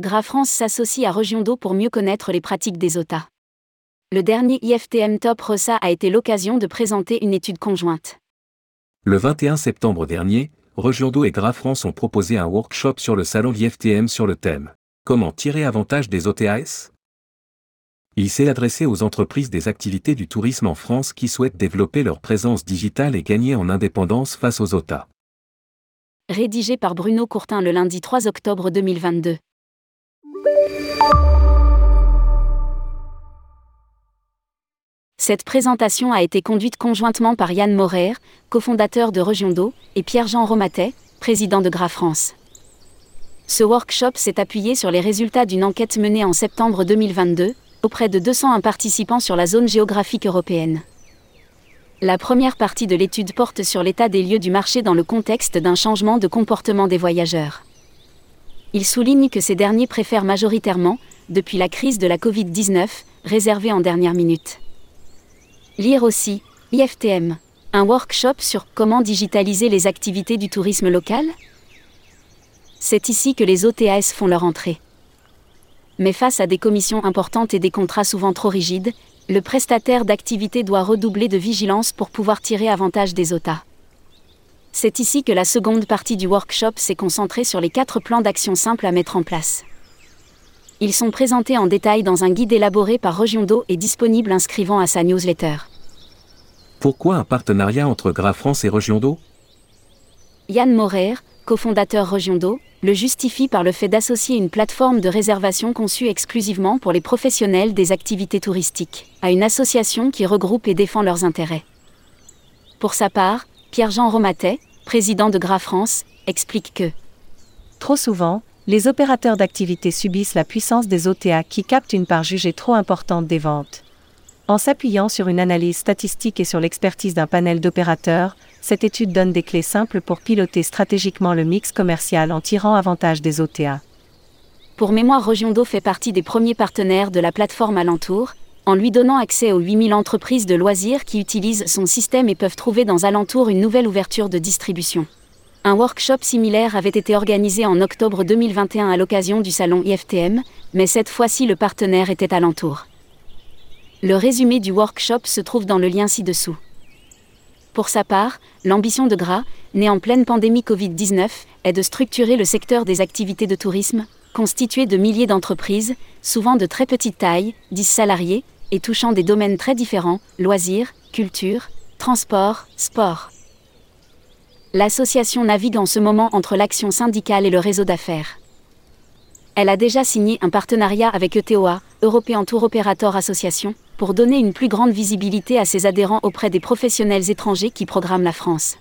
Gra France s'associe à Regiondo pour mieux connaître les pratiques des OTA. Le dernier IFTM Top RESA a été l'occasion de présenter une étude conjointe. Le 21 septembre dernier, Regiondo et Gra France ont proposé un workshop sur le salon IFTM sur le thème Comment tirer avantage des OTAS Il s'est adressé aux entreprises des activités du tourisme en France qui souhaitent développer leur présence digitale et gagner en indépendance face aux OTA. Rédigé par Bruno Courtin le lundi 3 octobre 2022. Cette présentation a été conduite conjointement par Yann Morer, cofondateur de Regiondo, et Pierre-Jean Romatet, président de Gra France. Ce workshop s'est appuyé sur les résultats d'une enquête menée en septembre 2022, auprès de 201 participants sur la zone géographique européenne. La première partie de l'étude porte sur l'état des lieux du marché dans le contexte d'un changement de comportement des voyageurs. Il souligne que ces derniers préfèrent majoritairement, depuis la crise de la Covid-19, réserver en dernière minute. Lire aussi IFTM, un workshop sur comment digitaliser les activités du tourisme local? C'est ici que les OTAS font leur entrée. Mais face à des commissions importantes et des contrats souvent trop rigides, le prestataire d'activité doit redoubler de vigilance pour pouvoir tirer avantage des OTA. C'est ici que la seconde partie du workshop s'est concentrée sur les quatre plans d'action simples à mettre en place. Ils sont présentés en détail dans un guide élaboré par Regiondo et disponible inscrivant à sa newsletter. Pourquoi un partenariat entre Gra France et Regiondo Yann Morer, cofondateur Regiondo, le justifie par le fait d'associer une plateforme de réservation conçue exclusivement pour les professionnels des activités touristiques à une association qui regroupe et défend leurs intérêts. Pour sa part, Pierre-Jean Romatet, président de Gra France, explique que Trop souvent, les opérateurs d'activité subissent la puissance des OTA qui captent une part jugée trop importante des ventes. En s'appuyant sur une analyse statistique et sur l'expertise d'un panel d'opérateurs, cette étude donne des clés simples pour piloter stratégiquement le mix commercial en tirant avantage des OTA. Pour mémoire, Regiondo fait partie des premiers partenaires de la plateforme Alentour, en lui donnant accès aux 8000 entreprises de loisirs qui utilisent son système et peuvent trouver dans Alentour une nouvelle ouverture de distribution. Un workshop similaire avait été organisé en octobre 2021 à l'occasion du salon IFTM, mais cette fois-ci le partenaire était Alentour. Le résumé du workshop se trouve dans le lien ci-dessous. Pour sa part, l'ambition de Gras, née en pleine pandémie Covid-19, est de structurer le secteur des activités de tourisme, constitué de milliers d'entreprises, souvent de très petite taille, 10 salariés, et touchant des domaines très différents, loisirs, culture, transport, sport. L'association navigue en ce moment entre l'action syndicale et le réseau d'affaires. Elle a déjà signé un partenariat avec ETOA, European Tour Operator Association, pour donner une plus grande visibilité à ses adhérents auprès des professionnels étrangers qui programment la France.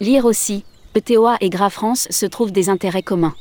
Lire aussi, ETOA et Gra France se trouvent des intérêts communs.